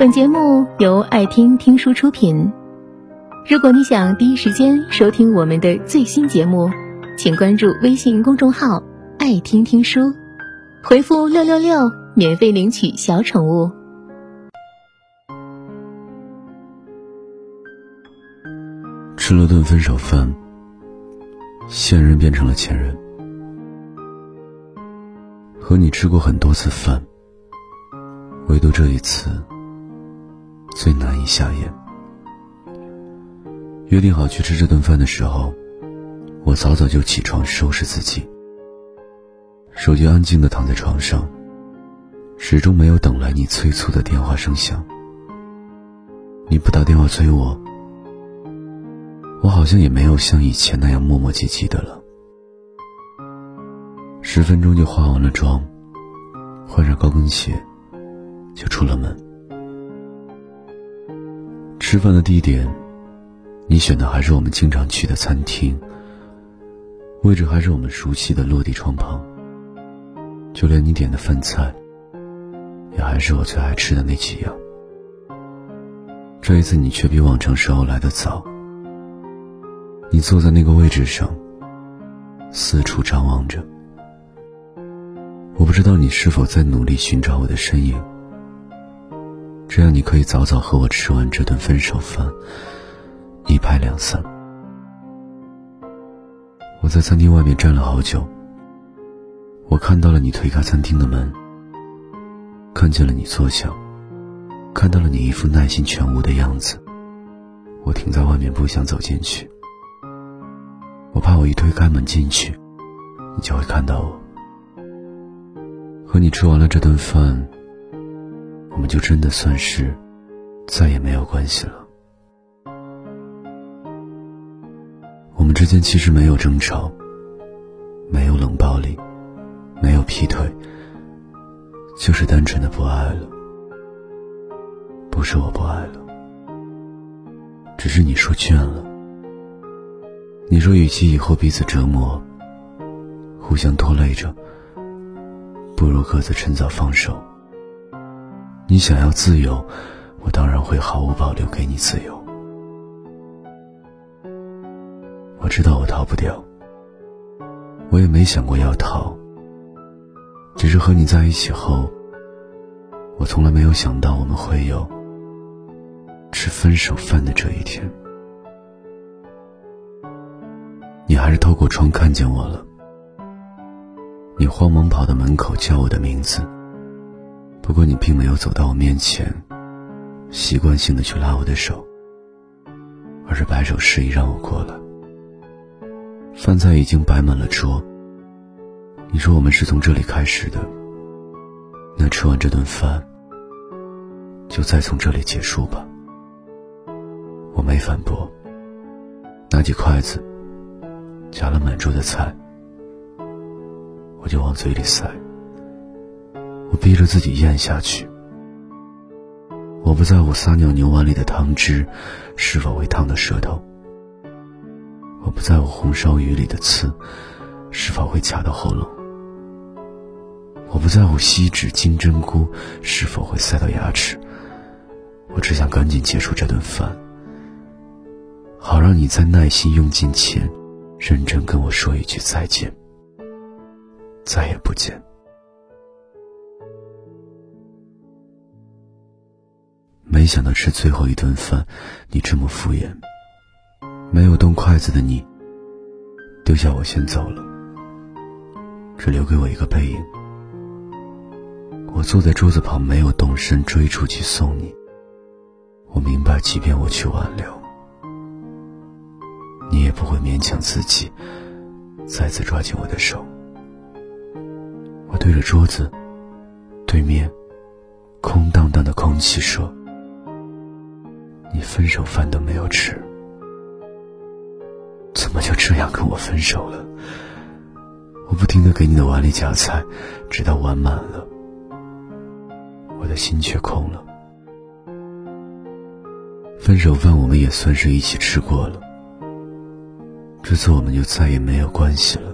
本节目由爱听听书出品。如果你想第一时间收听我们的最新节目，请关注微信公众号“爱听听书”，回复“六六六”免费领取小宠物。吃了顿分手饭，现任变成了前任。和你吃过很多次饭，唯独这一次最难以下咽。约定好去吃这顿饭的时候，我早早就起床收拾自己，手机安静的躺在床上，始终没有等来你催促的电话声响。你不打电话催我，我好像也没有像以前那样磨磨唧唧的了。十分钟就化完了妆，换上高跟鞋，就出了门。吃饭的地点，你选的还是我们经常去的餐厅，位置还是我们熟悉的落地窗旁。就连你点的饭菜，也还是我最爱吃的那几样。这一次你却比往常时候来的早。你坐在那个位置上，四处张望着。我不知道你是否在努力寻找我的身影，这样你可以早早和我吃完这顿分手饭，一拍两散。我在餐厅外面站了好久，我看到了你推开餐厅的门，看见了你坐下，看到了你一副耐心全无的样子。我停在外面不想走进去，我怕我一推开门进去，你就会看到我。和你吃完了这顿饭，我们就真的算是再也没有关系了。我们之间其实没有争吵，没有冷暴力，没有劈腿，就是单纯的不爱了。不是我不爱了，只是你说倦了。你说与其以后彼此折磨，互相拖累着。不如各自趁早放手。你想要自由，我当然会毫无保留给你自由。我知道我逃不掉，我也没想过要逃。只是和你在一起后，我从来没有想到我们会有吃分手饭的这一天。你还是透过窗看见我了。你慌忙跑到门口叫我的名字，不过你并没有走到我面前，习惯性的去拉我的手，而是摆手示意让我过来。饭菜已经摆满了桌，你说我们是从这里开始的，那吃完这顿饭，就再从这里结束吧。我没反驳，拿起筷子，夹了满桌的菜。我就往嘴里塞，逼着自己咽下去。我不在乎撒尿牛丸里的汤汁是否会烫到舌头，我不在乎红烧鱼里的刺是否会卡到喉咙，我不在乎锡纸金针菇是否会塞到牙齿。我只想赶紧结束这顿饭，好让你在耐心用尽前，认真跟我说一句再见。再也不见。没想到吃最后一顿饭，你这么敷衍。没有动筷子的你，丢下我先走了，只留给我一个背影。我坐在桌子旁，没有动身追出去送你。我明白，即便我去挽留，你也不会勉强自己再次抓紧我的手。我对着桌子对面空荡荡的空气说：“你分手饭都没有吃，怎么就这样跟我分手了？”我不停的给你的碗里夹菜，直到碗满了，我的心却空了。分手饭我们也算是一起吃过了，这次我们就再也没有关系了。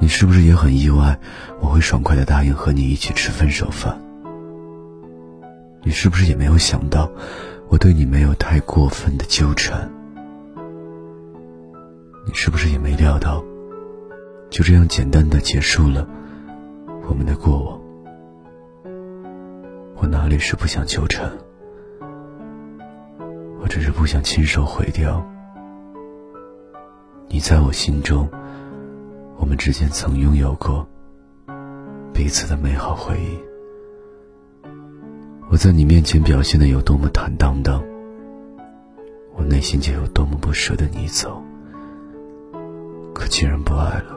你是不是也很意外，我会爽快的答应和你一起吃分手饭？你是不是也没有想到，我对你没有太过分的纠缠？你是不是也没料到，就这样简单的结束了我们的过往？我哪里是不想纠缠，我只是不想亲手毁掉你在我心中，我们之间曾拥有过彼此的美好回忆。我在你面前表现的有多么坦荡荡，我内心就有多么不舍得你走。可既然不爱了，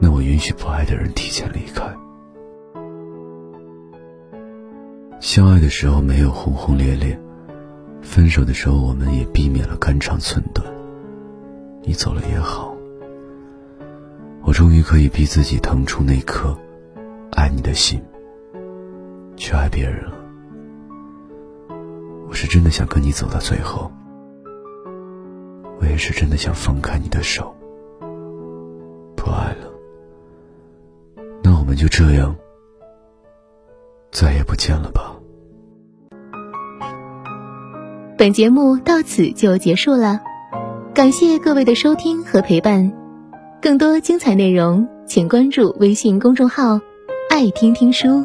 那我允许不爱的人提前离开。相爱的时候没有轰轰烈烈，分手的时候我们也避免了肝肠寸断。你走了也好，我终于可以逼自己腾出那颗爱你的心。去爱别人了，我是真的想跟你走到最后，我也是真的想放开你的手，不爱了，那我们就这样，再也不见了吧。本节目到此就结束了，感谢各位的收听和陪伴，更多精彩内容请关注微信公众号“爱听听书”。